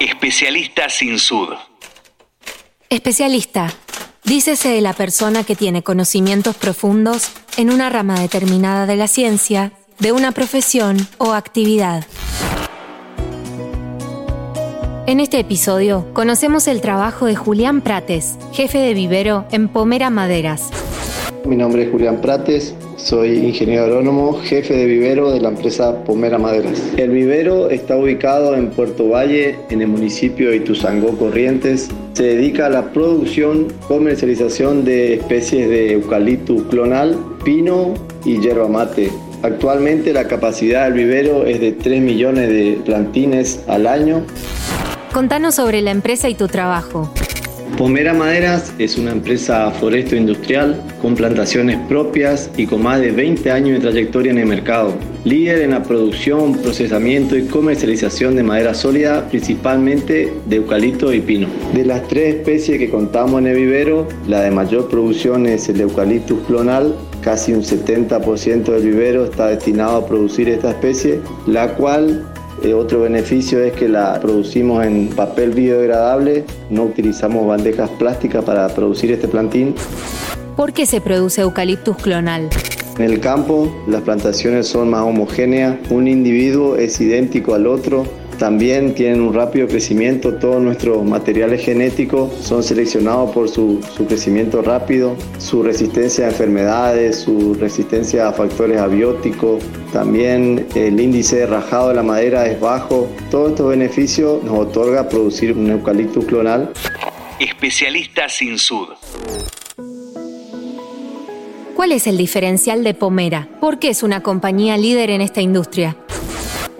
Especialista sin sud. Especialista. Dícese de la persona que tiene conocimientos profundos en una rama determinada de la ciencia, de una profesión o actividad. En este episodio conocemos el trabajo de Julián Prates, jefe de vivero en Pomera Maderas. Mi nombre es Julián Prates, soy ingeniero agrónomo, jefe de vivero de la empresa Pomera Maderas. El vivero está ubicado en Puerto Valle, en el municipio de Ituzangó, Corrientes. Se dedica a la producción, comercialización de especies de eucalipto clonal, pino y yerba mate. Actualmente la capacidad del vivero es de 3 millones de plantines al año. Contanos sobre la empresa y tu trabajo. Pomera Maderas es una empresa foresto industrial con plantaciones propias y con más de 20 años de trayectoria en el mercado. Líder en la producción, procesamiento y comercialización de madera sólida, principalmente de eucalipto y pino. De las tres especies que contamos en el vivero, la de mayor producción es el eucaliptus clonal, casi un 70% del vivero está destinado a producir esta especie, la cual eh, otro beneficio es que la producimos en papel biodegradable, no utilizamos bandejas plásticas para producir este plantín. ¿Por qué se produce eucaliptus clonal? En el campo las plantaciones son más homogéneas, un individuo es idéntico al otro, también tienen un rápido crecimiento, todos nuestros materiales genéticos son seleccionados por su, crecimiento rápido, su resistencia a enfermedades, su resistencia a factores abióticos, también el índice de rajado de la madera es bajo. Todos estos beneficios nos otorga producir un eucalipto clonal. Especialista sin sud. ¿Cuál es el diferencial de Pomera? ¿Por qué es una compañía líder en esta industria?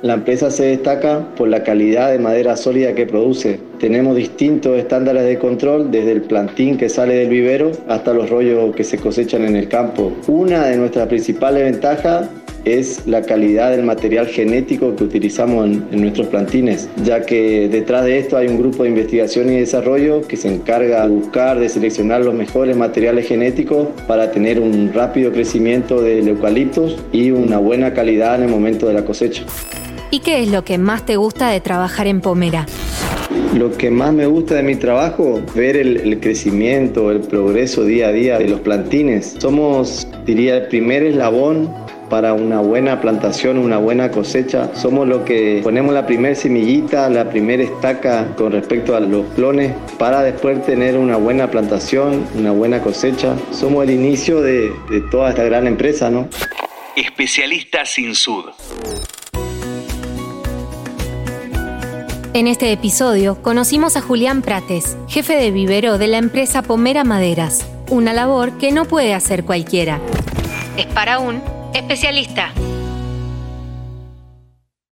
La empresa se destaca por la calidad de madera sólida que produce. Tenemos distintos estándares de control, desde el plantín que sale del vivero hasta los rollos que se cosechan en el campo. Una de nuestras principales ventajas es la calidad del material genético que utilizamos en, nuestros plantines, ya que detrás de esto hay un grupo de investigación y desarrollo que se encarga de buscar, de seleccionar los mejores materiales genéticos para tener un rápido crecimiento del eucaliptos y una buena calidad en el momento de la cosecha. ¿Y qué es lo que más te gusta de trabajar en Pomera? Lo que más me gusta de mi trabajo, ver el, crecimiento, el progreso día a día de los plantines. Somos, diría, el primer eslabón para una buena plantación, una buena cosecha. Somos lo que ponemos la primera semillita, la primera estaca con respecto a los clones para después tener una buena plantación, una buena cosecha. Somos el inicio de, de toda esta gran empresa, ¿no? Especialista sin sud. En este episodio conocimos a Julián Prates, jefe de vivero de la empresa Pomera Maderas, una labor que no puede hacer cualquiera. Es para un especialista.